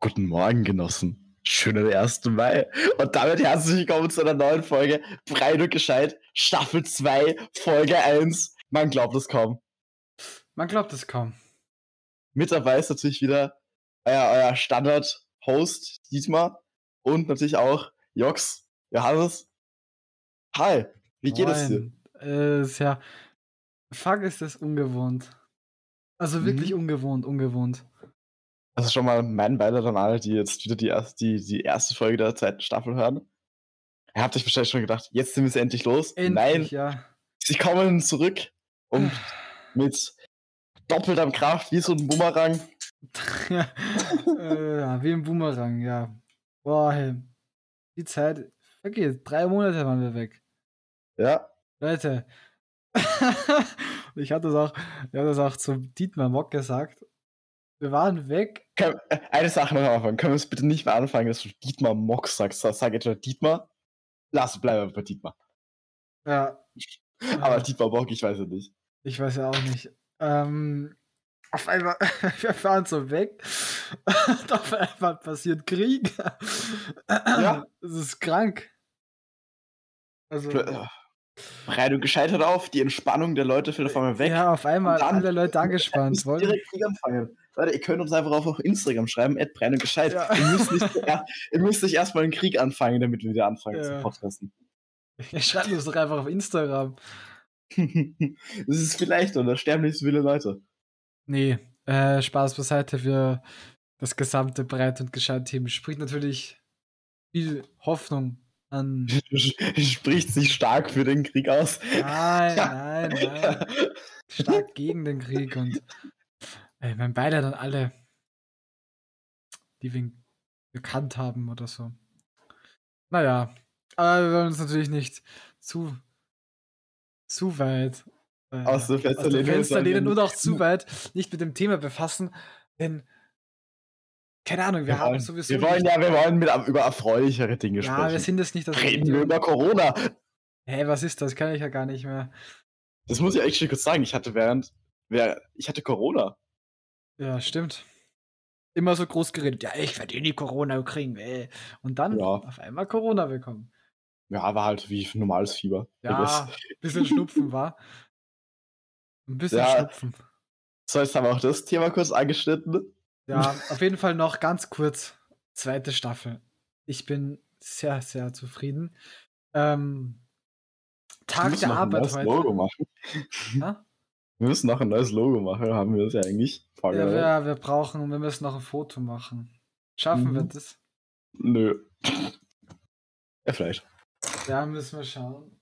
Guten Morgen, Genossen. Schönen 1. Mai. Und damit herzlich willkommen zu einer neuen Folge Breit und Gescheit, Staffel 2, Folge 1. Man glaubt es kaum. Man glaubt es kaum. Mit dabei ist natürlich wieder euer, euer Standard-Host Dietmar und natürlich auch Jox, Johannes. Hi, wie geht es dir? Äh, ist ja, fuck, ist das ungewohnt. Also wirklich Mhm. ungewohnt, ungewohnt. Also schon mal mein Beileid an alle, die jetzt wieder die erste, die, die erste Folge der zweiten Staffel hören. Ihr habt euch wahrscheinlich schon gedacht, jetzt sind wir es endlich los. Nein, Endlich, ja. sie kommen zurück und mit doppelter Kraft wie so ein Bumerang. äh, ja, wie ein Boomerang, ja. Boah, hey. Die Zeit vergeht. Drei Monate waren wir weg. Ja, Leute. ich hatte das auch, ich hatte das auch zum Dietmar Mock gesagt. Wir waren weg. Äh, eine Sache noch am Anfang. Können wir es bitte nicht mehr anfangen, dass du Dietmar Mock sagst? Sag sag etwa Dietmar. Lass bleiben bei Dietmar. Ja. Aber Ja. Dietmar Mock, ich weiß es nicht. Ich weiß ja auch nicht. Ähm, auf einmal, wir fahren so weg. Und auf einmal passiert Krieg. Ja. Es ist krank. Also, Breit und gescheitert auf, die Entspannung der Leute fällt auf einmal weg. ja, auf einmal alle Leute angespannt. Wollen. direkt Krieg anfangen. Leute, ihr könnt uns einfach auf auf Instagram schreiben, at Breit und gescheit. Ja. Ihr, müsst nicht, ja, ihr müsst nicht erstmal einen Krieg anfangen, damit wir wieder anfangen Ja. zu podcasten. Schreibt uns doch einfach auf Instagram. das ist vielleicht, da sterben nicht so viele Leute. Nee, äh, Spaß beiseite für das gesamte Breit- und Gescheit-Team. Spricht natürlich viel Hoffnung an. Spricht sich stark für den Krieg aus. Nein, nein, nein. Stark gegen den Krieg und ey, mein Beileid an alle, die wir gekannt haben oder so. Naja, aber wir wollen uns natürlich nicht zu, zu weit äh, Aus dem Fenster aus dem lehnen, Fenster sondern- lehnen und auch zu weit nicht mit dem Thema befassen, denn keine Ahnung, wir, haben wollen, sowieso wir wollen ja, wir wollen mit, über erfreulichere Dinge ja, sprechen. wir sind es nicht das Reden wir über Corona. Hä, was ist das? Kann ich ja gar nicht mehr. Das muss ich eigentlich kurz sagen. Ich hatte während, wer, ich hatte Corona. Ja, stimmt. Immer so groß geredet. Ja, ich werde eh nie Corona kriegen. Ey. Und dann Ja. auf einmal Corona bekommen. Ja, war halt wie normales Fieber. Ja, ein bisschen Schnupfen war. Ein bisschen Ja. Schnupfen. So, jetzt haben wir auch das Thema kurz angeschnitten. Ja, auf jeden Fall noch ganz kurz. Zweite Staffel. Ich bin sehr, sehr zufrieden. Ähm, Tag der Arbeit heute. Logo machen. Ja? Wir müssen noch ein neues Logo machen, haben wir das ja eigentlich Ja, wir, wir brauchen, wir müssen noch ein Foto machen. Schaffen Mhm. wir das? Nö. Ja, vielleicht. Ja, müssen wir schauen.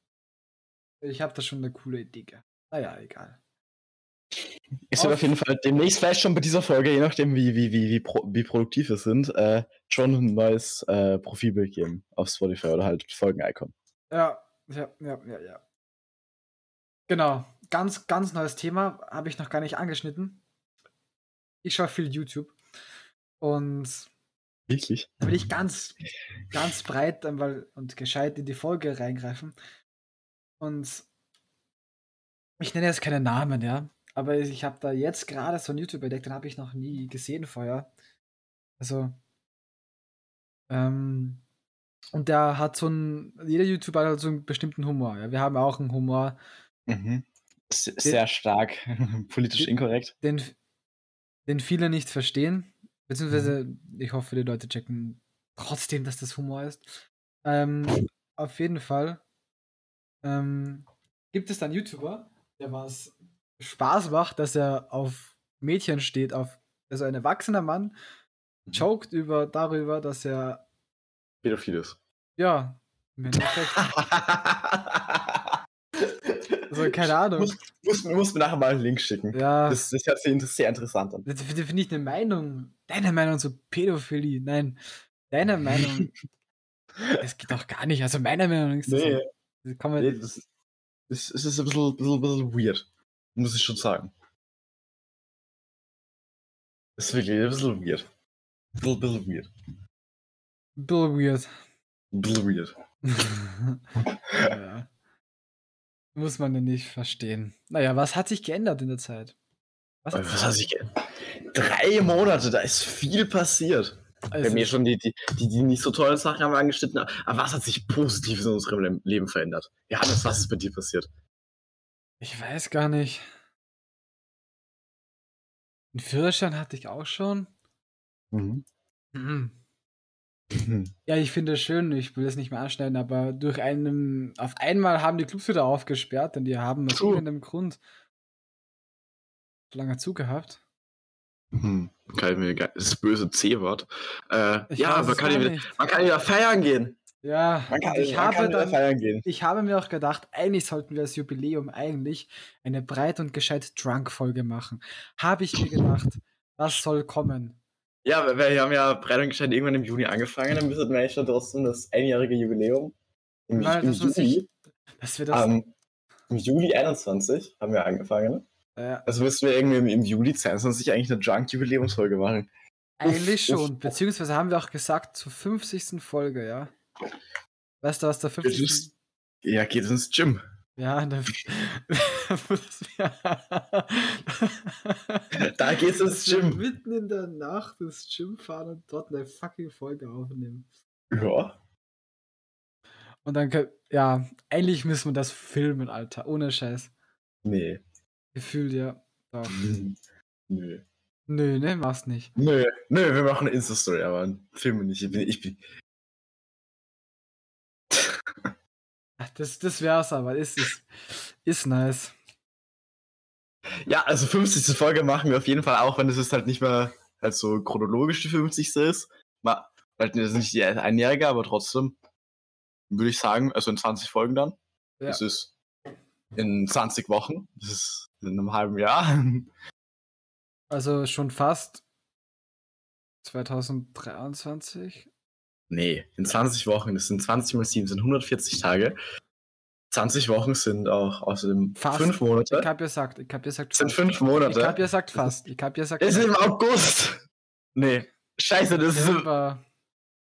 Ich habe da schon eine coole Idee. gehabt. Naja, egal. Wird Auf- auf jeden Fall demnächst vielleicht schon bei dieser Folge, je nachdem wie, wie, wie, wie, pro, wie produktiv wir sind, äh, schon ein neues äh, Profilbild geben auf Spotify oder halt Folgen-Icon. Ja, ja, ja, ja, ja. Genau. Ganz, ganz neues Thema. Habe ich noch gar nicht angeschnitten. Ich schaue viel YouTube. Und Wirklich? da will ich ganz, ganz breit einmal und gescheit in die Folge reingreifen. Und ich nenne jetzt keine Namen, ja. Aber ich habe da jetzt gerade so einen YouTube entdeckt, den habe ich noch nie gesehen vorher. Also, ähm, und der hat so einen, jeder YouTuber hat so einen bestimmten Humor. Ja. Wir haben auch einen Humor, Mhm. Sehr stark politisch Den- inkorrekt. den, den viele nicht verstehen. Beziehungsweise, ich hoffe, die Leute checken trotzdem, dass das Humor ist. Ähm, auf jeden Fall ähm, gibt es dann YouTuber, der was Spaß macht, dass er auf Mädchen steht, auf also ein erwachsener Mann Mhm. joked über darüber, dass er Pädophiles. ja im Endeffekt, also keine Ahnung. muss, muss, muss mir nachher mal einen Link schicken. Ja, Das, das hört sich sehr interessant an. Das finde find ich eine Meinung. Deine Meinung zu Pädophilie. Nein. Deine Meinung. Das geht doch gar nicht. Also meiner Meinung ist das, Nee, das kann man, nee das, ist- das, das ist ein bisschen, bisschen, bisschen weird. Muss ich schon sagen. Das ist wirklich ein bisschen weird. Bisschen, bisschen weird. Bill weird. Ein bisschen weird. ja. Muss man ja nicht verstehen. Naja, was hat sich geändert in der Zeit? Was Was hat sich geändert? Drei Monate, da ist viel passiert. Wir haben hier schon die, die, die, die nicht so tollen Sachen haben wir angeschnitten. Aber was hat sich positiv in unserem Leben verändert? Johannes, was ist bei dir passiert? Ich weiß gar nicht. Einen Führerschein hatte ich auch schon. Mhm. Mhm. Ja, ich finde es schön, ich will das nicht mehr anschneiden, aber durch einen, auf einmal haben die Clubs wieder aufgesperrt und die haben aus irgendeinem Grund lange zugehabt. Hm, kann ich mir das böse C-Wort. Äh, ja, man es kann, wieder, man kann wieder feiern gehen. Ja, Man kann, ich, habe dann, feiern gehen. ich habe mir auch gedacht, eigentlich sollten wir als Jubiläum eigentlich eine breit und gescheit Drunk-Folge machen. Habe ich mir gedacht, was soll kommen? Ja, wir, wir haben ja breit und gescheit irgendwann im Juni angefangen, dann müssen wir eigentlich schon trotzdem das einjährige Jubiläum. Im, Weil im das, Juli, ich, dass wir das, ähm, Im Juli 21 haben wir angefangen. äh, Also müssen wir irgendwie im, im Juli 22 eigentlich eine Drunk-Jubiläumsfolge machen. eigentlich uff, schon, beziehungsweise haben wir auch gesagt, zur 50. Folge, ja. Weißt du, was der Geht 50. es, ja, geht ins Gym. Ja, da, Da geht's ins Gym. Mitten in der Nacht ins Gym fahren und dort eine fucking Folge aufnehmen. Ja. Und dann, ja, eigentlich müssen wir das filmen, Alter. Ohne Scheiß. Nee. Gefühlt, ja. Doch. Nö. Nö, ne, mach's nicht. Nö. Nö, wir machen eine Insta-Story, aber einen Film nicht. Ich bin, ich bin, Ach, Das, das wär's aber. Ist, ist, ist nice. Ja, also 50. Folge machen wir auf jeden Fall auch, wenn es halt nicht mehr halt so chronologisch die 50. ist. Mal, halt das ist nicht die einjährige, aber trotzdem würde ich sagen, also in 20 Folgen dann. Ja. Das ist in 20 Wochen. Das ist in einem halben Jahr. Also schon fast 2023. Nee, in 20 Wochen. Das sind 20 mal 7, sind 140 Tage. 20 Wochen sind auch außerdem Fast. 5 Monate. Ich hab ja gesagt, ich hab ja gesagt Das sind fast. 5 Monate. Ich hab ja gesagt fast. Ich hab ja gesagt ist fast. im August. Nee. Scheiße, das ist September.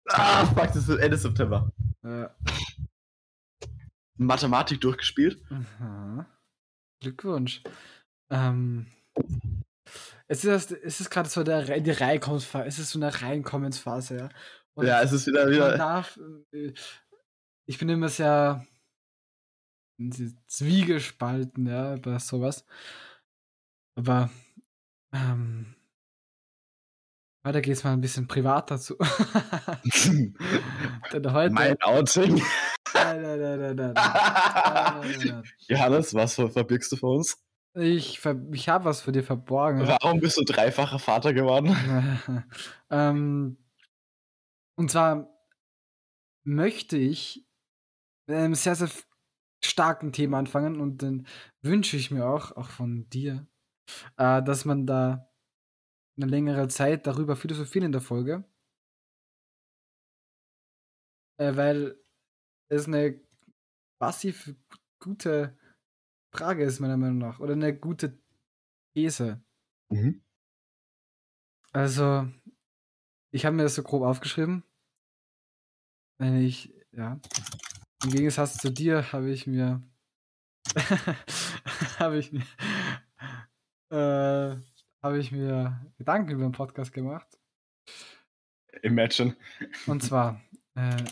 Ah, fuck, das ist Ende September. Ja. Mathematik durchgespielt. Aha. Glückwunsch. Ähm, es ist, es ist gerade so der, die Reinkommensphase. Es ist so eine Reinkommensphase, ja. Und Ja, es ist wieder wieder. darf. äh, Ich bin immer sehr zwiegespalten, ja, bei sowas. Aber ähm, weiter geht's mal ein bisschen privat dazu. Denn heute. mein Outing. Nein, nein, nein, nein, nein, Johannes, was ver- verbirgst du vor uns? Ich, ich habe was für dir verborgen. Warum bist du dreifacher Vater geworden? ähm, und zwar möchte ich mit einem sehr, sehr starken Thema anfangen und dann wünsche ich mir auch, auch von dir, äh, dass man da eine längere Zeit darüber philosophieren in der Folge. Äh, weil es eine passiv gute Frage ist, meiner Meinung nach. Oder eine gute These. Mhm. Also, ich habe mir das so grob aufgeschrieben. Wenn ich, ja. Im Gegensatz zu dir habe ich mir. habe ich mir. Äh, habe ich mir Gedanken über den Podcast gemacht. Imagine. Und zwar. Äh,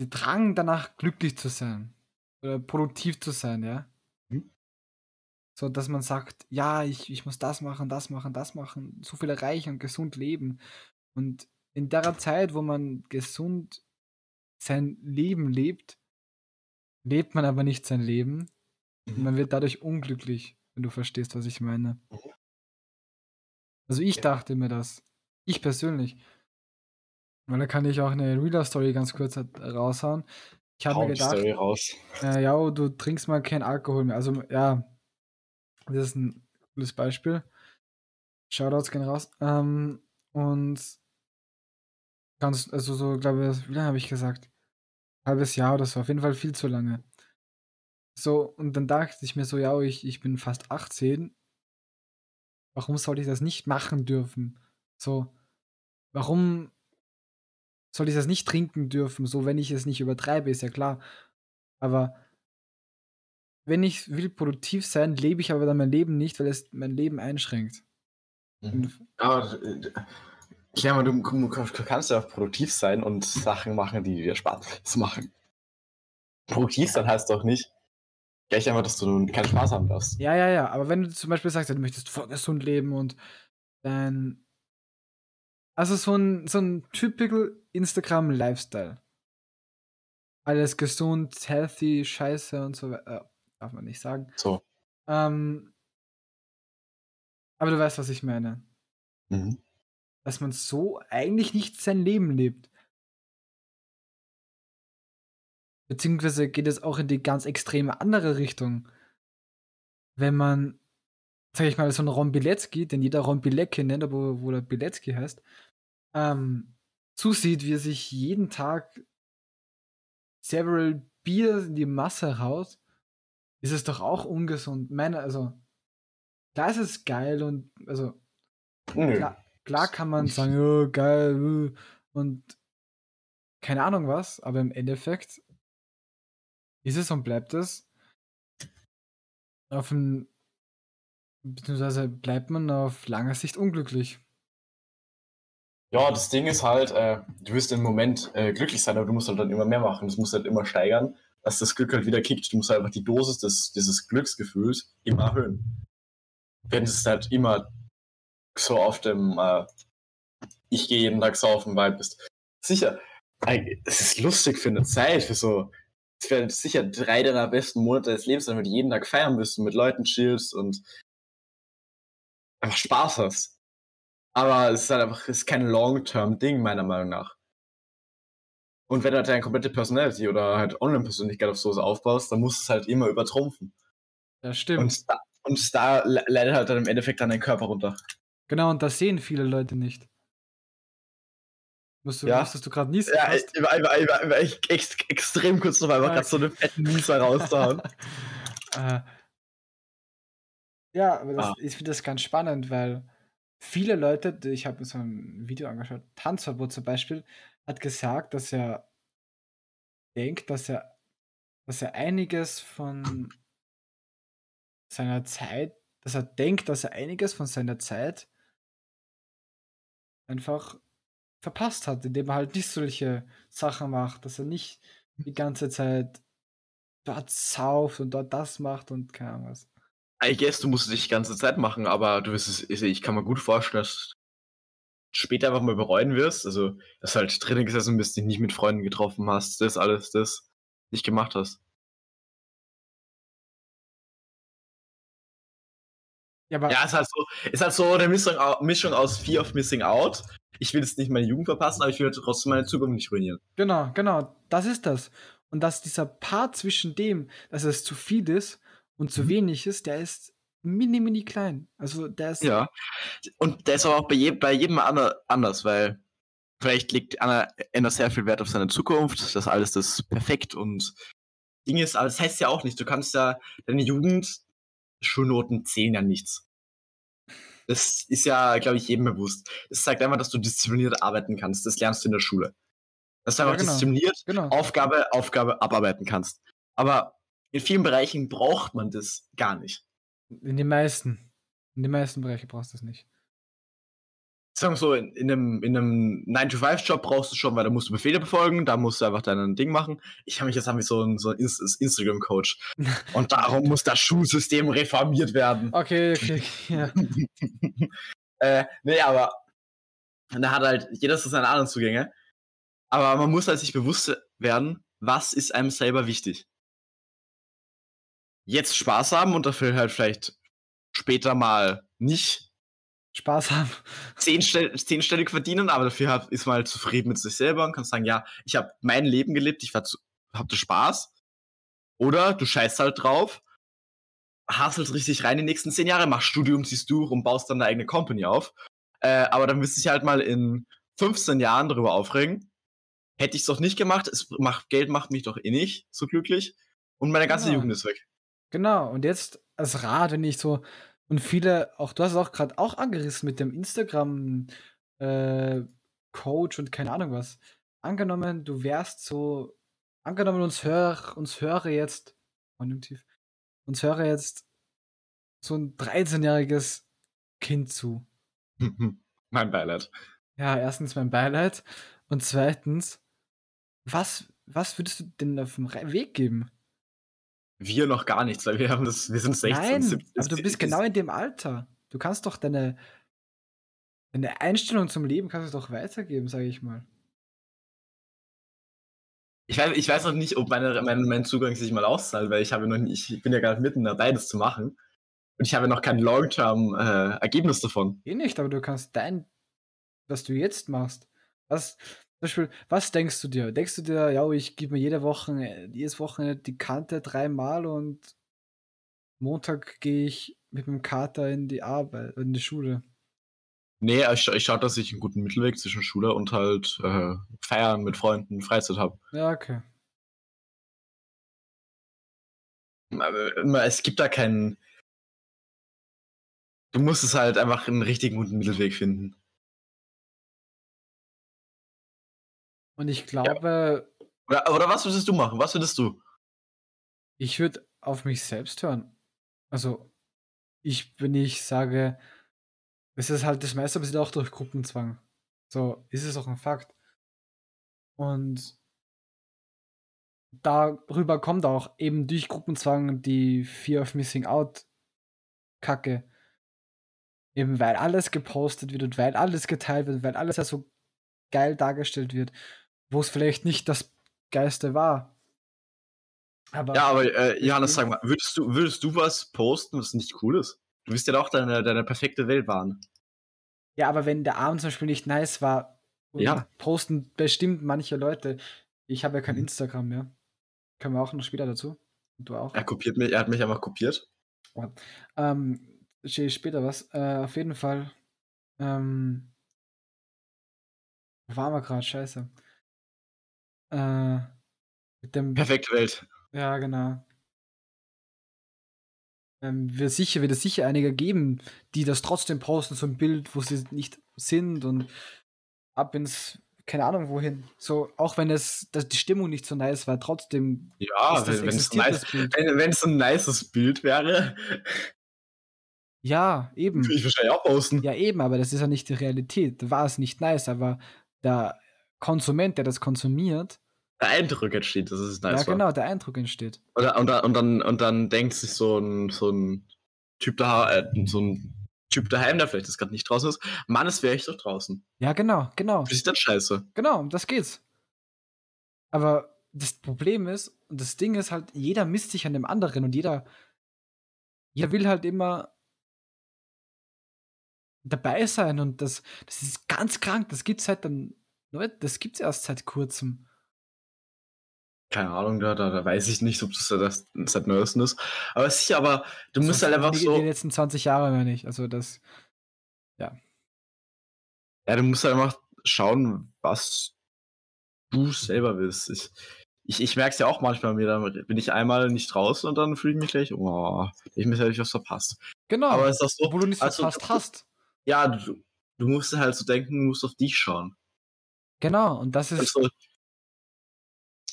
der Drang danach, glücklich zu sein. Oder produktiv zu sein, ja. Mhm. So, dass man sagt, ja, ich, ich muss das machen, das machen, das machen, so viel erreichen und gesund leben. Und in der Zeit, wo man gesund sein Leben lebt, lebt man aber nicht sein Leben. Und man wird dadurch unglücklich, wenn du verstehst, was ich meine. Also ich Ja. dachte mir das. Ich persönlich. Weil da kann ich auch eine Reader-Story ganz kurz halt raushauen. Ich habe mir gedacht, Story raus. äh, ja, du trinkst mal keinen Alkohol mehr. Also, ja, das ist ein cooles Beispiel. Shoutouts gehen raus. Ähm, und ganz, also so, glaube ich, wie lange habe ich gesagt? Halbes Jahr oder so, auf jeden Fall viel zu lange. So, und dann dachte ich mir so, ja, ich, ich bin fast 18. Warum sollte ich das nicht machen dürfen? So, warum soll ich das nicht trinken dürfen? So, wenn ich es nicht übertreibe, ist ja klar. Aber wenn ich will produktiv sein, lebe ich aber dann mein Leben nicht, weil es mein Leben einschränkt. Mhm. Aber äh, ja, aber du, du, kannst ja auch produktiv sein und Sachen machen, die dir Spaß machen. Produktiv sein heißt doch nicht gleich einfach, dass du keinen Spaß haben darfst. Ja, ja, ja. Aber wenn du zum Beispiel sagst, du möchtest voll gesund leben und dann. Also so ein, so ein typical Instagram-Lifestyle. Alles gesund, healthy, scheiße und so weiter. Äh, darf man nicht sagen. So. Ähm, aber du weißt, was ich meine. Mhm. Dass man so eigentlich nicht sein Leben lebt. Beziehungsweise geht es auch in die ganz extreme andere Richtung. Wenn man, sag ich mal, so einen Ron Bilecki, den jeder Ron Bilecki nennt, aber wo der Bilecki heißt, ähm, zusieht, wie er sich jeden Tag several Bier in die Masse haut, ist es doch auch ungesund. Meine, also, klar ist es geil und, also, klar, klar, kann man sagen, oh, geil, und keine Ahnung was, aber im Endeffekt ist es und bleibt es auf dem, beziehungsweise bleibt man auf langer Sicht unglücklich. Ja, das Ding ist halt, äh, du wirst im Moment äh, glücklich sein, aber du musst halt dann immer mehr machen. Das musst halt immer steigern, dass das Glück halt wieder kickt. Du musst halt einfach die Dosis des, dieses Glücksgefühls immer erhöhen. Wenn es halt immer so auf dem äh, Ich gehe jeden Tag saufen Vibe bist. Sicher, es ist lustig für eine Zeit, für so es werden sicher drei deiner besten Monate des Lebens, damit du jeden Tag feiern wirst und mit Leuten chillst und einfach Spaß hast. Aber es ist halt einfach ist kein Long-Term-Ding, meiner Meinung nach. Und wenn du halt deine komplette Personality oder halt Online-Persönlichkeit auf sowas aufbaust, dann musst du es halt immer übertrumpfen. Ja, stimmt. Und da, und da leidet halt dann im Endeffekt dann dein Körper runter. Genau, und das sehen viele Leute nicht. Was du, ja. dass du gerade niesen Ja, ich ich ich ich extrem kurz noch einmal okay. gerade so eine fette Nieser rauszuhauen. uh, ja, aber das, ah. ich finde das ganz spannend, weil viele Leute, ich habe mir so ein Video angeschaut, Tanzverbot zum Beispiel, hat gesagt, dass er denkt, dass er, dass er einiges von seiner Zeit, dass er denkt, dass er einiges von seiner Zeit einfach verpasst hat, indem er halt nicht solche Sachen macht, dass er nicht die ganze Zeit dort sauft und dort das macht und keine Ahnung was. I guess, du musst es nicht die ganze Zeit machen, aber du wirst es, ich kann mir gut vorstellen, dass du später einfach mal bereuen wirst. Also, dass du halt drinnen gesessen bist, dich nicht mit Freunden getroffen hast, das alles, das nicht gemacht hast. Ja, aber ja, ist halt so, ist halt so eine Mischung, Mischung aus Fear of Missing Out ich will jetzt nicht meine Jugend verpassen, aber ich will trotzdem meine Zukunft nicht ruinieren. Genau, genau, das ist das. Und dass dieser Part zwischen dem, dass es zu viel ist und zu mhm. wenig ist, der ist mini, mini klein. Also der ist. Ja. Und der ist aber auch bei, je, bei jedem anders, weil vielleicht legt Anna, Anna sehr viel Wert auf seine Zukunft, dass alles das perfekt und Ding ist, aber das heißt ja auch nicht, du kannst ja deine Jugend, Schulnoten zählen ja nichts. Das ist ja, glaube ich, jedem bewusst. Das zeigt einfach, dass du diszipliniert arbeiten kannst. Das lernst du in der Schule. Dass du einfach ja, genau. diszipliniert genau. Aufgabe, Aufgabe abarbeiten kannst. Aber in vielen Bereichen braucht man das gar nicht. In den meisten. In den meisten Bereichen brauchst du das nicht sagen wir so, in, in einem, in einem 9-to-5-Job brauchst du schon, weil da musst du Befehle befolgen, da musst du einfach dein Ding machen. Ich habe mich jetzt haben wir so ein, so ein Instagram-Coach. Und darum muss das Schulsystem reformiert werden. Okay, okay, ja. äh, nee, aber da hat halt jeder so seine anderen Zugänge. Aber man muss halt sich bewusst werden, was ist einem selber wichtig. Jetzt Spaß haben und dafür halt vielleicht später mal nicht Spaß haben. Zehnstell zehnstellig verdienen, aber dafür ist man halt zufrieden mit sich selber und kann sagen, ja, ich habe mein Leben gelebt, ich hatte Spaß. Oder du scheißt halt drauf, hasselst richtig rein die nächsten zehn Jahre, machst Studium, ziehst durch und baust dann deine eigene Company auf. Äh, aber dann wirst du dich halt mal in 15 Jahren darüber aufregen. Hätte ich es doch nicht gemacht, es macht, Geld macht mich doch eh nicht so glücklich. Und meine ganze genau. Jugend ist weg. Genau, und jetzt als Rat, wenn ich so und viele, auch du hast es auch gerade auch angerissen mit dem Instagram äh, Coach und keine Ahnung was. Angenommen, du wärst so, angenommen uns hör, uns höre jetzt, konjunktiv, uns höre jetzt so ein 13-jähriges Kind zu. mein Beileid. Ja, erstens mein Beileid und zweitens, was, was würdest du denn auf dem Weg geben? Wir noch gar nichts, weil wir haben das, wir sind 16, Nein, 17. aber du bist genau in dem Alter. Du kannst doch deine, deine Einstellung zum Leben kannst du doch weitergeben, sage ich mal. Ich weiß, ich weiß noch nicht, ob meine, mein, mein Zugang sich mal auszahlt, weil ich habe noch nicht, ich bin ja gerade mitten dabei, das zu machen. Und ich habe noch kein Long-Term-Ergebnis davon. Eh nicht, aber du kannst dein, was du jetzt machst. Was, Beispiel, was denkst du dir? Denkst du dir, ja, ich gebe mir jede Woche, jedes Wochenende die Kante dreimal und Montag gehe ich mit dem Kater in die Arbeit, in die Schule. Nee, ich, ich schaue, dass ich einen guten Mittelweg zwischen Schule und halt äh, Feiern mit Freunden, Freizeit habe. Ja, okay. Es gibt da keinen. Du musst es halt einfach einen richtig guten Mittelweg finden. Und ich glaube, Oder, oder was würdest du machen? Was würdest du? ich würde auf mich selbst hören. Also, ich, wenn ich sage, es ist halt das meiste passiert auch durch Gruppenzwang. So ist es auch ein Fakt. Und darüber kommt auch eben durch Gruppenzwang die Fear of Missing Out Kacke. Eben weil alles gepostet wird und weil alles geteilt wird, weil alles ja so geil dargestellt wird, wo es vielleicht nicht das Geiste war. Aber Ja, aber äh, Johannes, sag mal, würdest du, würdest du was posten, was nicht cool ist? Du willst ja doch deine, deine perfekte Welt wahren. Ja, aber wenn der Abend zum Beispiel nicht nice war, Ja. posten bestimmt manche Leute. Ich habe ja kein Mhm. Instagram mehr. Können wir auch noch später dazu. Und du auch. Er kopiert mich, er hat mich einfach kopiert. Ähm, stehe ich später was. Äh, auf jeden Fall. Ähm, wo waren wir gerade? Scheiße. Äh, mit dem. Perfekte Welt. Ja, genau. Ähm, wird, sicher, wird es sicher einige geben, die das trotzdem posten, so ein Bild, wo sie nicht sind und ab ins, keine Ahnung wohin. So, auch wenn es dass die Stimmung nicht so nice war, trotzdem Ja, wenn es nice, wenn, ein nices Bild wäre, Ja, eben. würde ich wahrscheinlich auch posten. Ja, eben, aber das ist ja nicht die Realität. Da war es nicht nice, aber der Konsument, der das konsumiert, Der Eindruck entsteht, dass es nice ja genau, der Eindruck entsteht. war. Und, und, und, dann, und dann denkt sich so ein, so ein Typ da, äh, so ein Typ daheim, der vielleicht jetzt gerade nicht draußen ist, Mann, es wäre ich doch draußen. Ja, genau, genau. Das ist dann scheiße. Genau, das geht's. Aber das Problem ist, und das Ding ist halt, jeder misst sich an dem anderen und jeder, jeder will halt immer dabei sein und das, das ist ganz krank. Das gibt's seit dann, Leute, das gibt's erst seit kurzem. Keine Ahnung, da, da, da weiß ich nicht, ob das, das seit neuesten ist. Aber sicher, aber du musst So halt einfach die, so. Die letzten 20 Jahre mehr nicht. Also das, Ja, du musst halt einfach schauen, was du selber willst. Ich, ich, ich merke es ja auch manchmal mir, dann bin ich einmal nicht draußen und dann fühle ich mich gleich, oh, ich mir habe ich was verpasst. genau. Aber es ist auch so, obwohl du nichts also, verpasst hast. ja, du, du musst halt so denken, du musst auf dich schauen. Genau, und das ist, Also,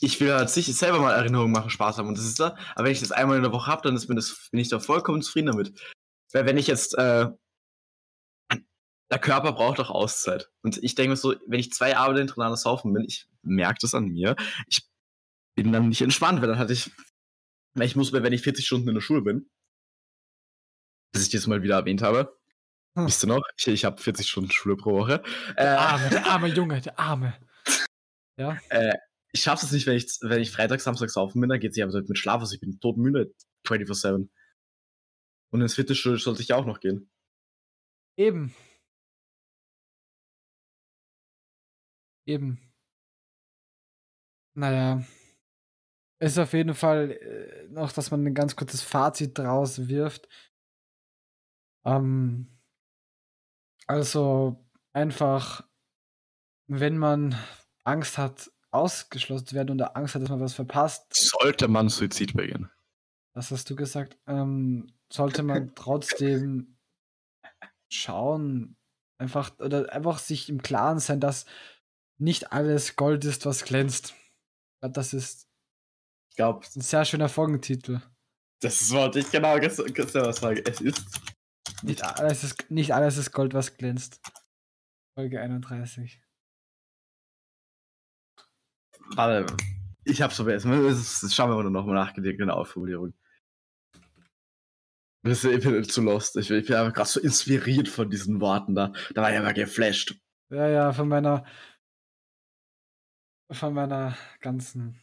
ich will halt sicher selber mal Erinnerungen machen, Spaß haben und das ist da. Aber wenn ich das einmal in der Woche habe, dann ist mir das, bin ich da vollkommen zufrieden damit. Weil wenn ich jetzt, äh, der Körper braucht doch Auszeit. Und ich denke mir so, wenn ich zwei Abende hintereinander saufen bin, ich merke das an mir, ich bin dann nicht entspannt, weil dann hatte ich, ich muss, wenn ich 40 Stunden in der Schule bin, dass ich das mal wieder erwähnt habe. Hm. Wisst ihr noch? Ich, ich habe 40 Stunden Schule pro Woche. Äh, der arme, der arme Junge, der arme. Ja, äh, ich schaff's es nicht, wenn ich, wenn ich Freitag, Samstag saufen bin, dann geht's aber mit Schlaf aus. Ich bin todmüde 24-7. Und ins Fitnessstudio sollte ich ja auch noch gehen. eben. Eben. Naja. Ist auf jeden Fall äh, noch, dass man ein ganz kurzes Fazit draus wirft. Ähm, also einfach, wenn man Angst hat, ausgeschlossen zu werden oder Angst hat, dass man was verpasst, Sollte man Suizid begehen. das hast du gesagt, ähm, sollte man trotzdem schauen, einfach oder einfach sich im Klaren sein, dass nicht alles Gold ist, was glänzt. Ich glaube, das ist Ich glaube, ein sehr schöner Folgentitel. das wollte ich genau gestern, gestern was sagen. Es ist Nicht alles, ist, nicht alles ist Gold, was glänzt. Folge 31. Warte, ich hab's vergessen. Das schauen wir mal nochmal nach genau auf Formulierung. Ich bin zu lost. Ich, bin einfach gerade so inspiriert von diesen Worten da. Da war ich aber geflasht. Ja, ja, von meiner. Von meiner ganzen.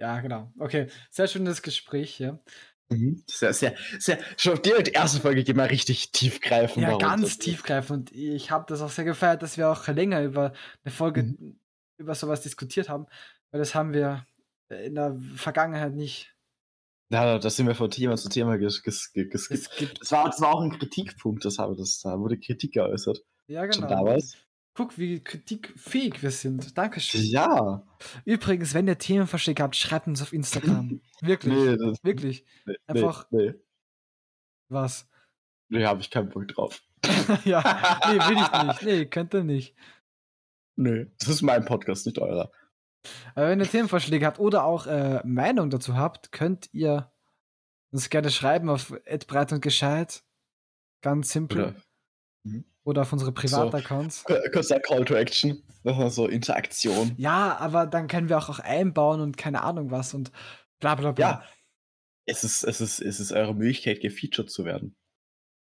Ja, genau. Okay, sehr schönes Gespräch hier. Mhm. Sehr, sehr, sehr. Schon direkt die erste Folge geht mal richtig tiefgreifend. Ja, ganz tiefgreifend. Und ich habe das auch sehr gefeiert, dass wir auch länger über eine Folge mhm. Über sowas diskutiert haben, weil das haben wir in der Vergangenheit nicht. Ja, da sind wir von Thema zu Thema ges ges das, war, das war auch ein Kritikpunkt, das habe das, da wurde Kritik geäußert. Ja, genau. Schon damals. Guck, wie kritikfähig wir sind. Dankeschön. Ja. Übrigens, wenn ihr Themenvorschläge habt, schreibt uns auf Instagram. Wirklich. Nee, das, Wirklich. Nee, Einfach. Nee, nee. Was? Nee, habe ich keinen Bock drauf. ja, nee, will ich nicht. Nee, könnt ihr nicht. Nee, das ist mein Podcast, nicht eurer. Aber wenn ihr Themenvorschläge habt oder auch äh, Meinung dazu habt, könnt ihr uns gerne schreiben auf breit und gescheit. Ganz simpel. Oder, mhm. oder auf unsere Privataccounts. So, kurzer Call to Action. So Interaktion. Ja, aber dann können wir auch, auch einbauen und keine Ahnung was und bla bla bla. Ja. Es ist, es ist, es ist eure Möglichkeit, gefeatured zu werden.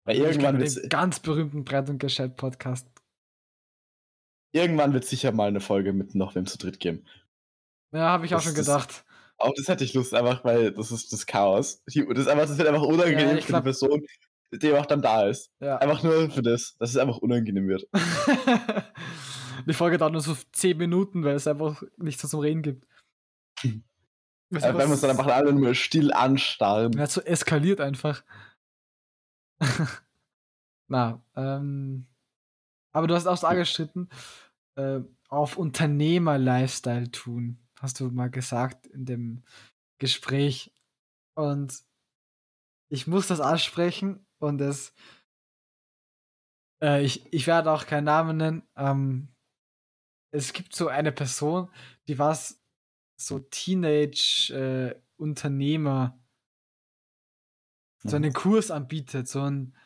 Weil irgendwann wird ganz berühmten Brett und Gescheit Podcast. Irgendwann wird sicher mal eine Folge mit noch wem zu dritt geben. Ja, habe ich das, auch schon gedacht. auch das hätte ich Lust, einfach, weil das ist das Chaos. Das, ist einfach, das wird einfach unangenehm ja, für die Person, die auch dann da ist. Ja. Einfach nur für das, dass es einfach unangenehm wird. die Folge dauert nur so 10 Minuten, weil es einfach nichts zum Reden gibt. Weißt du, wenn wir uns dann einfach alle nur still anstarren. Ja, so eskaliert einfach. Na, ähm. Aber du hast auch so angestritten, äh, auf Unternehmer-Lifestyle tun hast du mal gesagt in dem Gespräch. Und ich muss das ansprechen und es. Äh, ich, ich werde auch keinen Namen nennen. Ähm, es gibt so eine Person, die war so Teenage-Unternehmer, äh, so einen Kurs anbietet, so ein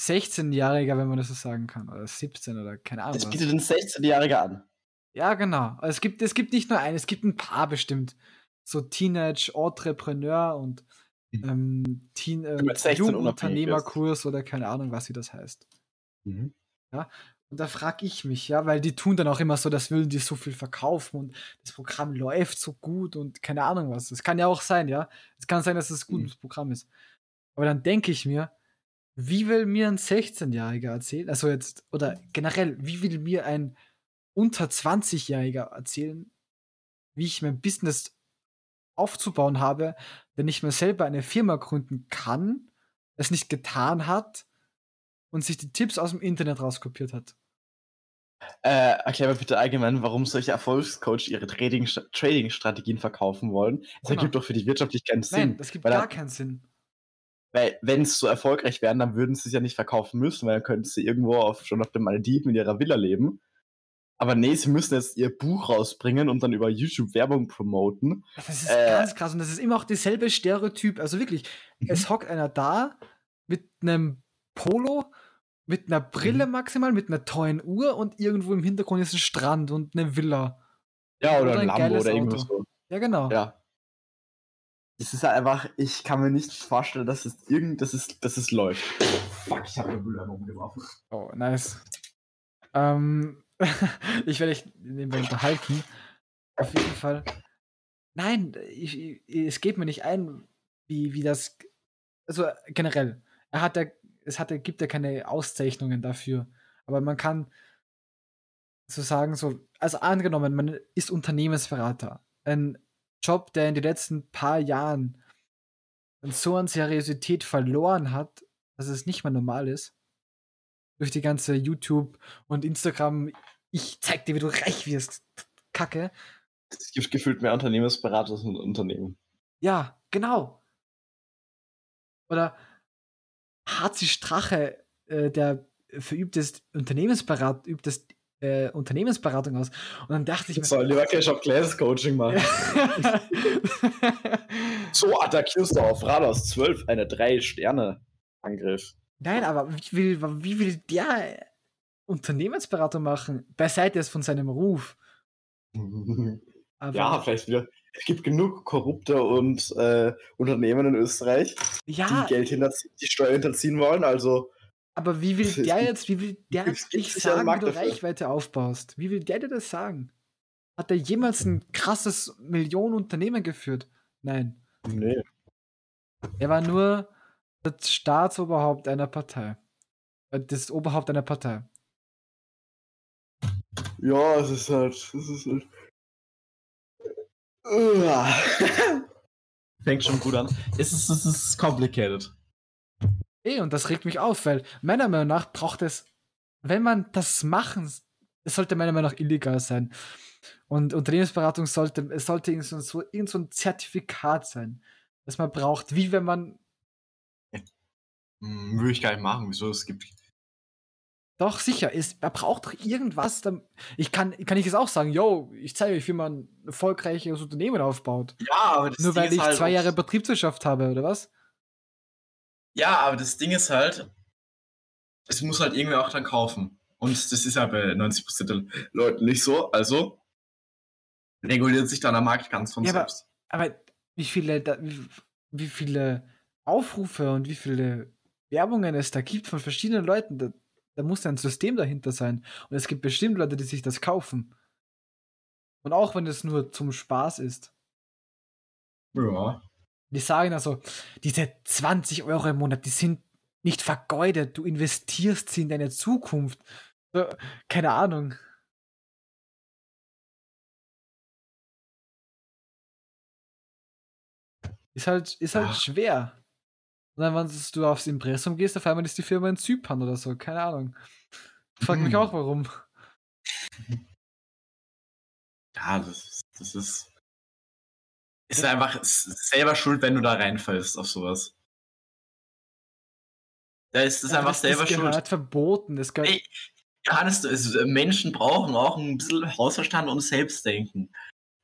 16-Jähriger, wenn man das so sagen kann, oder 17 oder keine Ahnung. Das bietet ein 16-Jähriger an. Ja, genau. Es gibt, es gibt nicht nur einen, es gibt ein paar bestimmt. So Teenage Entrepreneur und mhm. ähm, Teen, äh, Jungunternehmerkurs oder keine Ahnung, was wie das heißt. Mhm. Ja. Und da frage ich mich, ja, weil die tun dann auch immer so, das würden die so viel verkaufen und das Programm läuft so gut und keine Ahnung was. Es kann ja auch sein, ja. Es kann sein, dass es ein gutes mhm. Programm ist. Aber dann denke ich mir, wie will mir ein 16-Jähriger erzählen, also jetzt, oder generell, wie will mir ein unter 20-Jähriger erzählen, wie ich mein Business aufzubauen habe, wenn ich mir selber eine Firma gründen kann, es nicht getan hat und sich die Tipps aus dem Internet rauskopiert hat. Äh, erklär mir bitte allgemein, warum solche Erfolgscoach ihre Trading-Strategien verkaufen wollen. Das genau. ergibt doch für die Wirtschaftlich keinen Sinn. Nein, das gibt gar keinen Sinn. Weil, wenn es so erfolgreich wären, dann würden sie es ja nicht verkaufen müssen, weil dann könnten sie irgendwo auf, schon auf dem Malediven in ihrer Villa leben aber nee, sie müssen jetzt ihr Buch rausbringen und dann über YouTube Werbung promoten. Das ist äh, ganz krass und das ist immer auch dieselbe Stereotyp. Also wirklich, mhm. es hockt einer da mit einem Polo, mit einer Brille mhm. maximal, mit einer tollen Uhr und irgendwo im Hintergrund ist ein Strand und eine Villa. Ja, oder, oder ein, ein Lambo oder irgendwas so. Ja, genau. Ja. Es ist einfach, ich kann mir nicht vorstellen, dass es irgend, dass es, dass es läuft. Fuck, ich habe eine Müll umgeworfen. Oh, nice. Ähm, ich werde dich nebenbei unterhalten. Auf jeden Fall. Nein, ich, ich, es geht mir nicht ein, wie, wie das. Also generell. Er hat ja, es hat, gibt ja keine Auszeichnungen dafür. Aber man kann so sagen, so, also angenommen, man ist Unternehmensberater. Ein Job, der in den letzten paar Jahren so an Seriosität verloren hat, dass es nicht mehr normal ist durch die ganze YouTube und Instagram, ich zeig dir, wie du reich wirst, Kacke. Es gibt gefühlt mehr Unternehmensberater als Unternehmen. Ja, genau. Oder Harzi Strache, äh, der verübt das Unternehmensberat, übt das äh, Unternehmensberatung aus. Und dann dachte ich mir. Soll lieber Cash of Class Coaching machen. so attackierst du auf Rad aus 12 eine 3 Sterne. Angriff. Nein, aber wie will, wie will der Unternehmensberatung machen? Beiseite ist von seinem Ruf. Aber ja, vielleicht wieder. Es gibt genug Korrupte und äh, Unternehmen in Österreich, ja, die Geld hinterziehen, die Steuern hinterziehen wollen. Also. Aber wie will der jetzt, wie will der jetzt nicht sagen, wie du dafür. Reichweite aufbaust? Wie will der dir das sagen? Hat er jemals ein krasses Millionenunternehmen geführt? Nein. Nee. Er war nur das Staatsoberhaupt einer Partei. Äh, das Oberhaupt einer Partei. Ja, es ist halt. Es ist halt. Fängt schon gut an. Es ist, es ist complicated. Eh, und das regt mich auf, weil meiner Meinung nach braucht es, wenn man das machen, es sollte meiner Meinung nach illegal sein. Und Unternehmensberatung sollte, es sollte irgend so, irgend so ein Zertifikat sein, das man braucht, wie wenn man. Hm, würde ich gar nicht machen, wieso es gibt. Doch, sicher. Es, er braucht doch irgendwas. Dann, ich kann, kann ich jetzt auch sagen, yo, ich zeige euch, wie man ein erfolgreiches Unternehmen aufbaut. Ja, aber das Nur Ding weil ich halt zwei Jahre Betriebswirtschaft habe, oder was? Ja, aber das Ding ist halt, es muss halt irgendwer auch dann kaufen. Und das ist ja bei 90% der Leute nicht so. Also reguliert sich dann der Markt ganz von ja, selbst. Aber, aber wie viele, da, wie, wie, viele Aufrufe und wie viele Werbungen es da gibt von verschiedenen Leuten, da, da muss ein System dahinter sein. Und es gibt bestimmt Leute, die sich das kaufen. Und auch wenn es nur zum Spaß ist. Ja. Die sagen also, diese 20 Euro im Monat, die sind nicht vergeudet. Du investierst sie in deine Zukunft. Keine Ahnung. Ist halt, ist halt Ach. schwer. Und dann, wenn du aufs Impressum gehst, auf einmal ist die Firma in Zypern oder so. Keine Ahnung. Frag mich auch, warum. Ja, das, das ist. Ist einfach selber schuld, wenn du da reinfällst auf sowas. Da ist es ja, einfach selber das schuld. Das verboten. Das gehört Ey, Johannes, Menschen brauchen auch ein bisschen Hausverstand und Selbstdenken.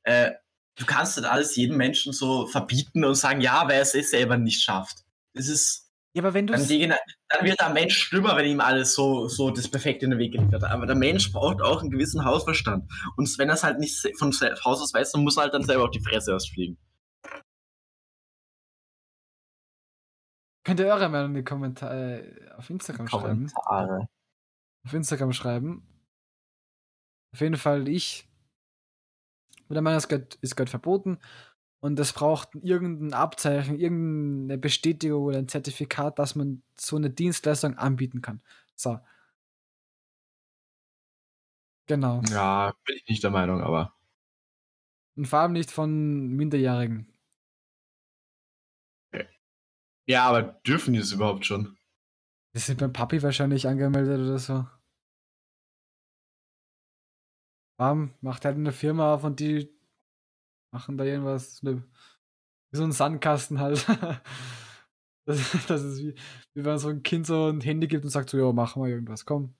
Äh, du kannst nicht alles jedem Menschen so verbieten und sagen, ja, wer es eh selber nicht schafft. Das ist. Ja, aber wenn du dann, dann, wird der Mensch schlimmer, wenn ihm alles so, so das Perfekte in den Weg gelegt wird. Aber der Mensch braucht auch einen gewissen Hausverstand. Und wenn er es halt nicht von Haus aus weiß, dann muss er halt dann selber auf die Fresse erst fliegen. Könnt ihr eure Meinung in die Kommentare äh, auf Instagram Kommentare. schreiben? Auf Instagram schreiben. Auf jeden Fall, ich mit der Meinung, es ist Gott verboten. Und es braucht irgendein Abzeichen, irgendeine Bestätigung oder ein Zertifikat, dass man so eine Dienstleistung anbieten kann. So. Genau. Ja, bin ich nicht der Meinung, aber. Und vor allem nicht von Minderjährigen. Ja, aber dürfen die das überhaupt schon? Die sind beim Papi wahrscheinlich angemeldet oder so. Bam, macht halt eine Firma auf und die machen da irgendwas, ne, wie so ein Sandkasten halt. das, das, ist wie, wie wenn so ein Kind so ein Handy gibt und sagt so, ja, mach mal irgendwas, komm.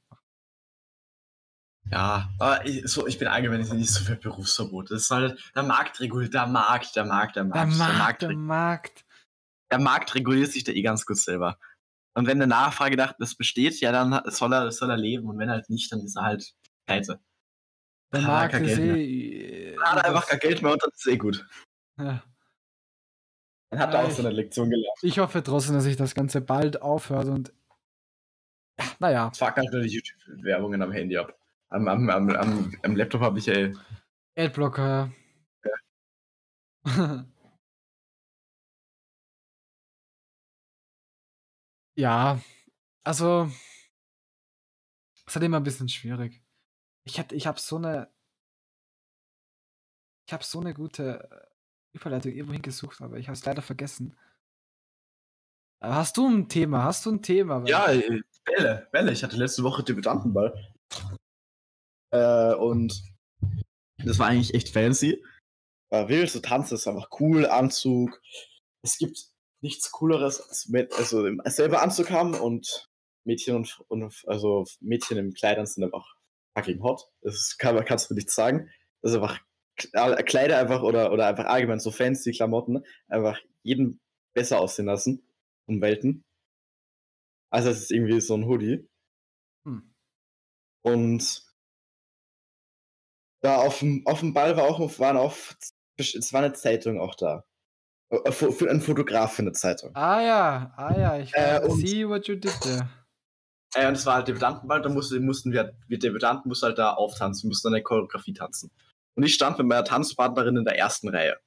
Ja, aber ich, so, ich bin allgemein nicht so für Berufsverbot. Das ist halt der Markt reguliert, der Markt, der Markt, der Markt. Der Markt, der Markt. Der Markt, der Markt reguliert sich da eh ganz gut selber. Und wenn eine Nachfrage nach das besteht, ja, dann soll er, soll er leben. Und wenn halt nicht, dann ist er halt pleite. Der Markt ist eh. Dann hat er einfach kein Geld mehr und das ist eh gut. Ja. Dann hat ja, er auch so eine Lektion gelernt. Ich hoffe trotzdem, dass sich das Ganze bald aufhört und. Ja, naja. Fuck natürlich YouTube-Werbungen am Handy ab. Am, am, am, am, am Laptop habe ich ey. Adblocker. Ja. ja, also. Es ist halt immer ein bisschen schwierig. Ich hätte, ich habe so eine, ich habe so eine gute äh, Überleitung irgendwo hingesucht, aber ich habe es leider vergessen. Äh, hast du ein Thema? Hast du ein Thema? Ja, äh, Bälle, Bälle. Ich hatte letzte Woche Debütantenball. Äh, und das war eigentlich echt fancy. War wild, so tanzen ist einfach cool, Anzug. Es gibt nichts Cooleres, als mit, also selber Anzug haben und Mädchen und, und also Mädchen im Kleidern sind einfach fucking hot. Das kann, kannst du nichts sagen. Das ist einfach Kleider einfach oder, oder einfach allgemein so fancy Klamotten einfach jeden besser aussehen lassen. Um Welten. Also es ist irgendwie so ein Hoodie. Hm. Und da auf dem, auf dem Ball war auch, waren auch, es war eine Zeitung auch da. Äh, Für, für ein Fotograf für eine Zeitung. Ah ja, ah ja, ich Äh, äh, und- see what you did there. Äh, und es war halt Debütantenball, da mussten, mussten wir, wir Debütanten mussten halt da auftanzen, mussten eine Choreografie tanzen. Und ich stand mit meiner Tanzpartnerin in der ersten Reihe.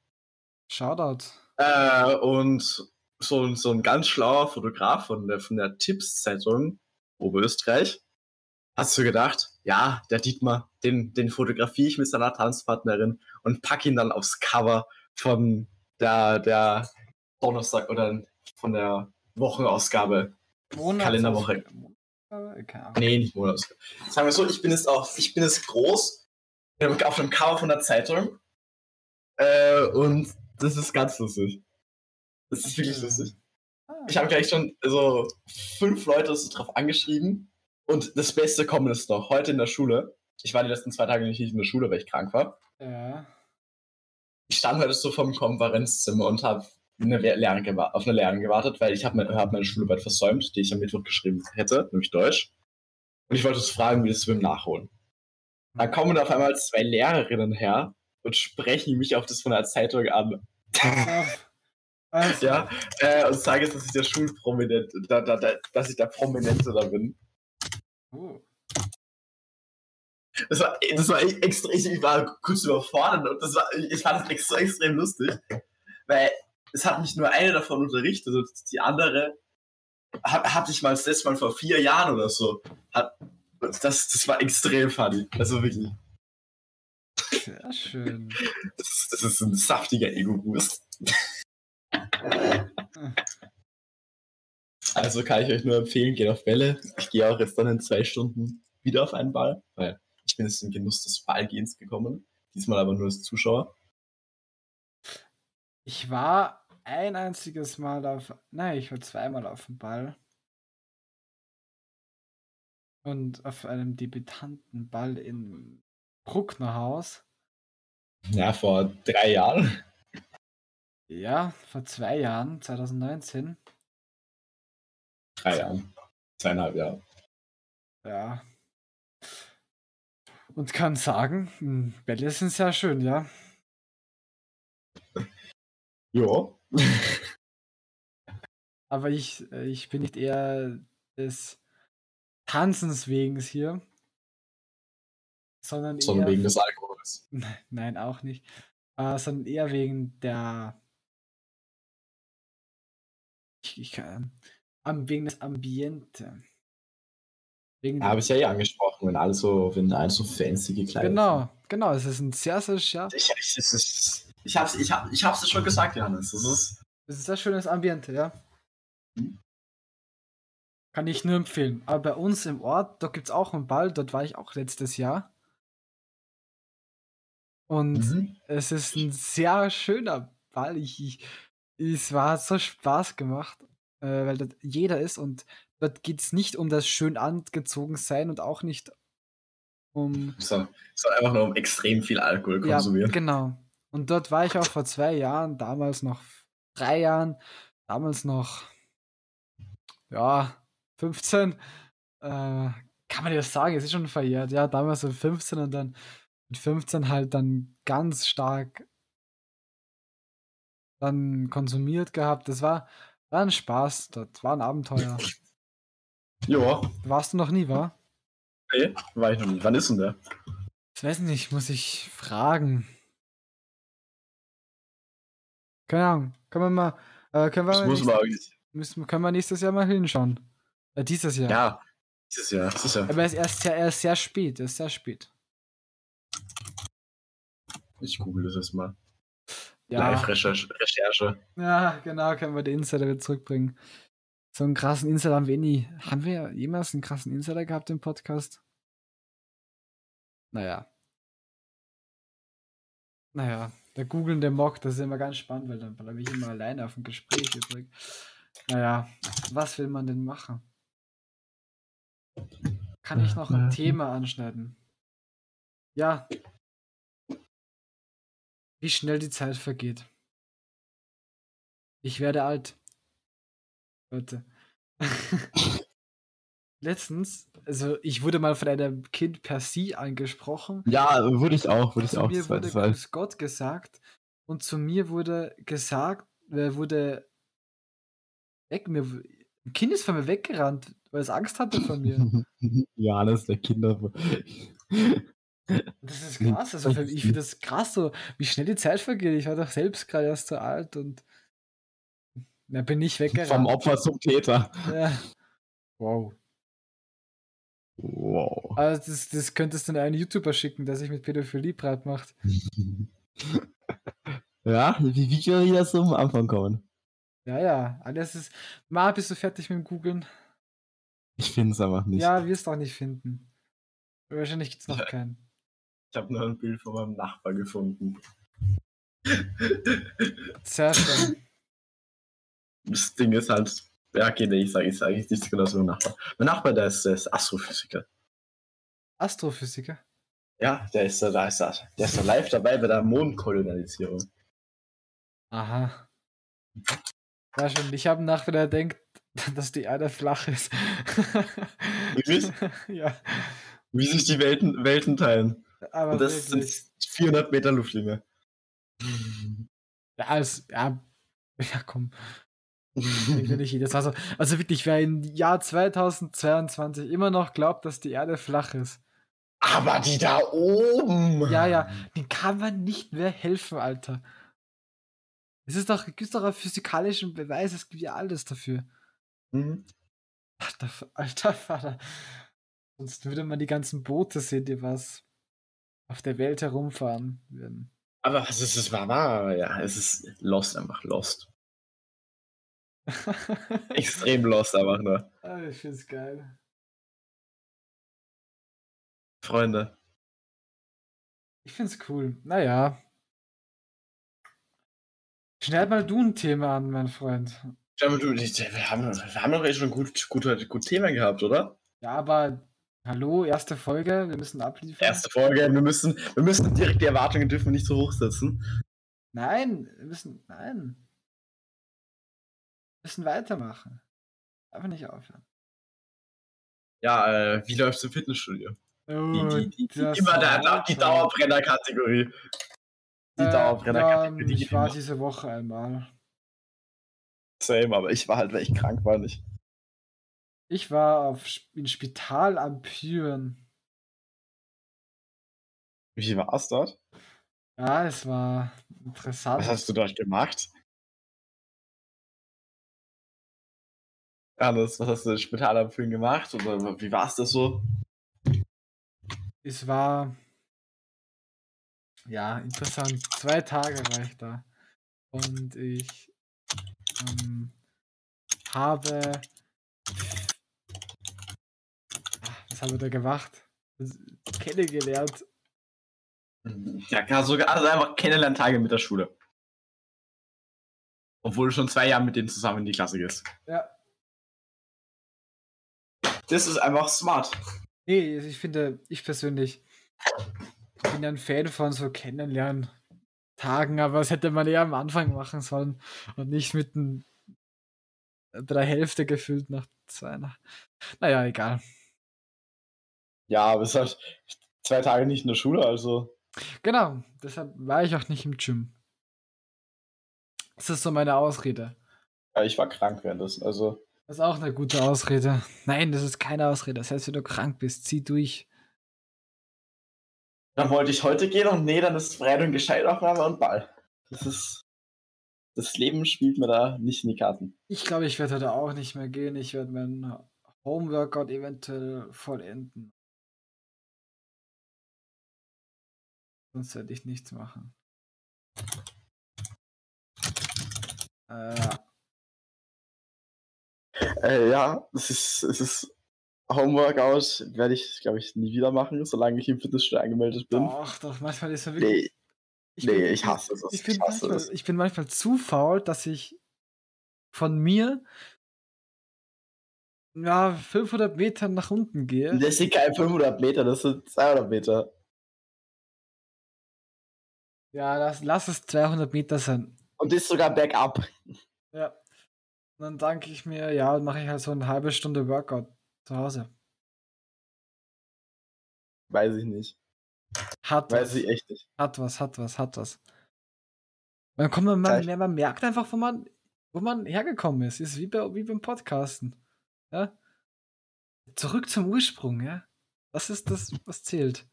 Shoutout. Äh, und so, so ein ganz schlauer Fotograf von der, von der Tipps-Zeitung Oberösterreich hat so gedacht, ja, der Dietmar, den, den fotografiere ich mit seiner Tanzpartnerin und pack ihn dann aufs Cover von der, der Donnerstag oder von der Wochenausgabe. Monats- Kalenderwoche. Ahnung. Nee, nicht Monatsausgabe. Sagen wir so, ich bin jetzt auch, ich bin jetzt groß auf dem Cover von der Zeitung. Äh, und das ist ganz lustig. Das ist wirklich lustig. Ah, Ich habe gleich schon so fünf Leute so drauf angeschrieben. Und das Beste kommt ist noch. Heute in der Schule. Ich war die letzten zwei Tage nicht in der Schule, weil ich krank war. ja. Ich stand heute so vom Konferenzzimmer und habe eine Lehrerin auf eine Lehrerin gewartet, weil ich habe mein, hab meine Schularbeit versäumt, die ich am Mittwoch geschrieben hätte, nämlich Deutsch. Und ich wollte es fragen, wie das beim Nachholen. Dann kommen auf einmal zwei Lehrerinnen her und sprechen mich auf das von der Zeitung an. Also, Ja, äh, und jetzt, dass ich der Schulprominent, da, da, da, dass ich der Prominente da bin. oh. Das war, das war extra, ich, war kurz überfordert und das war, ich fand es extra, extrem lustig, weil es hat nicht nur eine davon unterrichtet, und die andere hat, hatte ich mal das letzte Mal vor vier Jahren oder so. Hat, das, das war extrem funny. Also wirklich, Sehr schön. das, ist- das ist ein saftiger Ego-Boost. Also kann ich euch nur empfehlen, geht auf Bälle. Ich gehe auch jetzt dann in zwei Stunden wieder auf einen Ball, weil ich bin jetzt im Genuss des Ballgehens gekommen. Diesmal aber nur als Zuschauer. Ich war ein einziges Mal auf. Nein, ich war zweimal auf dem Ball. Und auf einem Debütantenball in Brucknerhaus. Ja, vor drei Jahren. Ja, vor zwei Jahren, 2019. Drei Jahren. Zweieinhalb Jahre. Ja. Und kann sagen, hm, Bälle sind sehr schön, ja. Jo. Aber ich, äh, ich bin nicht eher des Tanzens wegen hier. Sondern Sondern eher wegen des Alkohols. Nein, auch nicht. Äh, sondern eher wegen der. Ich, ich kann, am, wegen des Ambiente. Wegen Habe ich ja eh angesprochen, wenn alle so, wenn alle so fancy gekleidet genau, genau. Es ist ein sehr, sehr, sind. Ich, ich, es ist, ich hab's, ich hab, ich hab's schon gesagt, Johannes. Das ist, es ist ein sehr schönes Ambiente, ja. Mhm. Kann ich nur empfehlen. Aber bei uns im Ort, da gibt es auch einen Ball, dort war ich auch letztes Jahr. Und Mhm. es ist ein sehr schöner Ball. Ich, ich, es war hat so Spaß gemacht, äh, weil dort jeder ist und dort geht es nicht um das schön angezogen sein und auch nicht um. So, so einfach nur um extrem viel Alkohol Ja, konsumieren. genau. Und dort war ich auch vor zwei Jahren, damals noch drei Jahren, damals noch, ja, 15. Äh, kann man das sagen? Es ist schon verjährt. Ja, damals so 15 und dann mit 15 halt dann ganz stark dann konsumiert gehabt. Das war, war ein Spaß dort, war ein Abenteuer. Jo, Warst du noch nie, war? nee, war ich noch nie. Wann ist denn der? Ich weiß nicht, muss ich fragen. Keine Ahnung. Können wir mal, äh, können wir Das mal muss nächstes, man eigentlich. müssen, können wir nächstes Jahr mal hinschauen. Äh, dieses Jahr. Ja, dieses Jahr. Das ist ja. Aber er ist erst sehr, er ist sehr spät, er ist sehr spät. Ich google das jetzt mal. Ja, Live-Recherche. Recherche. ja, genau, können wir den Insider wieder zurückbringen. So einen krassen Insider haben wir eh nie. Haben wir jemals einen krassen Insider gehabt im Podcast? Naja. Naja, der googelnde Mock, das ist immer ganz spannend, weil dann bleibe ich immer alleine auf dem Gespräch übrig. Naja, was will man denn machen? Kann ich noch ein Thema anschneiden? Ja. Wie schnell die Zeit vergeht. Ich werde alt. Leute. letztens, also ich wurde mal von einem Kind per Sie angesprochen. Ja, würde ich auch, würde ich Zu auch. mir wurde Grüß Gott gesagt und zu mir wurde gesagt, äh, wurde weg, mir, ein Kind ist von mir weggerannt, weil es Angst hatte vor mir. Johannes, der Kinder. Das ist krass, also für, ich finde das krass, so wie schnell die Zeit vergeht. Ich war doch selbst gerade erst so alt und da bin ich Vom weggerannt. Opfer zum Täter. Ja. Wow. Wow. Also das, das könntest du an einen YouTuber schicken, der sich mit Pädophilie breit macht. Ja, wie, wie können wir das so am Anfang kommen? Ja, ja, alles ist. Mal bist du fertig mit dem Googlen? Ich finde es einfach nicht. Ja, wirst auch nicht finden. Wahrscheinlich gibt es noch Ja. keinen. Ich habe nur ein Bild von meinem Nachbar gefunden. Sehr schön. Das Ding ist halt, ja, okay, nee, ich sage ich sag jetzt nichts genau zu meinem Nachbar. Mein Nachbar, der ist, der ist Astrophysiker. Astrophysiker. Ja, der ist, da ist, da, der ist da live dabei bei der Mondkolonisierung. Aha. Sehr schön. Ich habe nach, wenn er denkt, dass die Erde flach ist. Wirklich? ja, Wie sich die Welten, Welten teilen. aber Und das sind wirklich. 400 Meter Luftlinie. Ja, als, ja, ja, komm. Ich will nicht jedes Mal so. Also wirklich, wer im Jahr 2022 immer noch glaubt, dass die Erde flach ist, Aber die da oben! Ja, ja, den kann man nicht mehr helfen, Alter. Es ist doch, gibt doch einen physikalischen Beweis, es gibt ja alles dafür. Mhm. Alter, alter Vater. Sonst würde man die ganzen Boote sehen, die was auf der Welt herumfahren würden. Aber was ist es? War, ja, es ist lost, einfach lost. Extrem lost, einfach nur. Ah, ich find's geil. Freunde. Ich find's cool. Naja. Schneid mal du ein Thema an, mein Freund. Mal, du, wir haben, wir haben doch eh schon gut, gut, gut Thema gehabt, oder? Ja, aber hallo, erste Folge, wir müssen abliefern. Erste Folge, wir müssen, wir müssen direkt die Erwartungen dürfen nicht so hoch setzen. Nein, wir müssen, nein. Wir müssen weitermachen. Einfach nicht aufhören. Ja, äh, wie läuft's im Fitnessstudio? Oh, Die, die, die, immer der, die. Dauerbrenner-Kategorie. Die Äh, Dauerbrenner-Kategorie. ja, die ich geht war diese Woche einmal. Same, aber ich war halt, weil ich krank war nicht. Ich war auf, im Spital am Pyren. Wie war's dort? Ja, es war interessant. Was hast du dort gemacht? Anders, was hast du im Spital am Film gemacht? Oder wie war's das so? Es war ja interessant. Zwei Tage war ich da. Und ich ähm, habe. Ah, Was haben wir da gemacht? Kennengelernt. Ja, gar sogar also einfach Kennenlerntage mit der Schule. Obwohl du schon zwei Jahre mit denen zusammen in die Klasse gehst. Ja. Das ist einfach smart. Nee, ich finde, ich persönlich bin ja ein Fan von so Kennenlernen. Tagen, aber das hätte man eher am Anfang machen sollen und nicht mitten bei der Hälfte gefühlt nach zwei. Nach naja, egal. Ja, aber es ist halt zwei Tage nicht in der Schule, also. Genau, deshalb war ich auch nicht im Gym. Das ist so meine Ausrede. Ja, ich war krank währenddessen, also. Das ist auch eine gute Ausrede. Nein, das ist keine Ausrede. Das heißt, wenn du krank bist, zieh durch. Dann wollte ich heute gehen und nee, dann ist Freitag Gescheitaufnahme und Ball. Das ist. Das Leben spielt mir da nicht in die Karten. Ich glaube, ich werde heute auch nicht mehr gehen. Ich werde meinen Homeworkout eventuell vollenden. Sonst werde ich nichts machen. Äh, Äh, ja, es ist, es ist Homeworkout werde ich, glaube ich, nie wieder machen, solange ich im Fitnessstudio angemeldet bin. doch, doch, manchmal ist er wirklich. Nee, nee, ich hasse es. Ich Ich, bin, hasse manchmal, es. ich bin manchmal zu faul, dass ich von mir ja, 500 Meter nach unten gehe. Das sind keine 500 Meter, das sind 200 Meter. Ja, lass, lass es 200 Meter sein. Und das sogar bergab. Ja. Und dann danke ich mir, ja, mache ich halt so eine halbe Stunde Workout. Zu Hause. Weiß ich nicht. Hat Weiß was. ich echt nicht. Hat was, hat was, hat was. Man, kommt, man, man, man merkt einfach, wo man, wo man hergekommen ist. Ist wie, bei, wie beim Podcasten. Ja? Zurück zum Ursprung, ja. Das ist das, was zählt.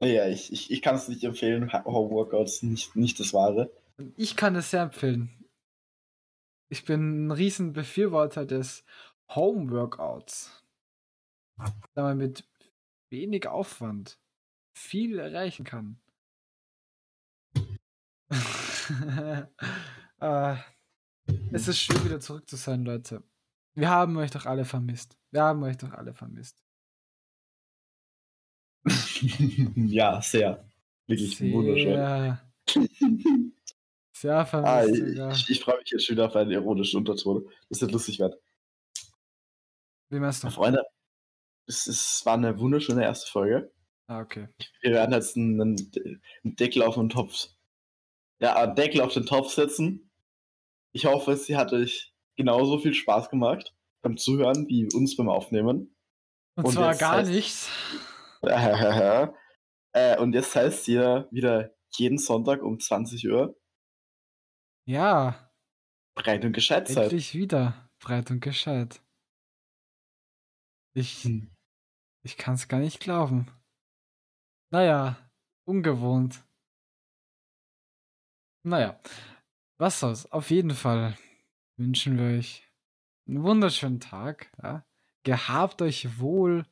Ja, ich, ich, ich kann es nicht empfehlen. Homeworkouts nicht, nicht das Wahre. Ich kann es sehr empfehlen. Ich bin ein riesen Befürworter des Homeworkouts. Da man mit wenig Aufwand viel erreichen kann. äh, es ist schön, wieder zurück zu sein, Leute. Wir haben euch doch alle vermisst. Wir haben euch doch alle vermisst. ja, sehr. Wirklich wunderschön. Sehr, sehr Ah, vermisst ich, sogar. ich, ich freue mich jetzt schon wieder auf einen ironischen Unterton. Das wird lustig werden. Wie meinst du? Freunde, es, es war eine wunderschöne erste Folge. Ah, okay. Wir werden jetzt einen, einen Deckel auf den Topf. Ja, einen Deckel auf den Topf setzen. Ich hoffe, sie hat euch genauso viel Spaß gemacht beim Zuhören wie uns beim Aufnehmen. Und, Und zwar gar heißt- nichts. äh, und jetzt heißt ihr wieder jeden Sonntag um 20 Uhr Ja, breit und gescheit seid. endlich wieder. Breit und gescheit. Ich, Hm. ich kann es gar nicht glauben. Naja, ungewohnt. Naja, was soll's. Auf jeden Fall wünschen wir euch einen wunderschönen Tag. Ja? Gehabt euch wohl.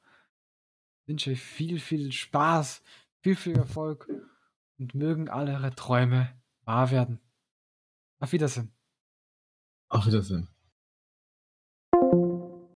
Wünsche euch viel, viel Spaß, viel, viel Erfolg und mögen alle eure Träume wahr werden. Auf Wiedersehen. Auf Wiedersehen.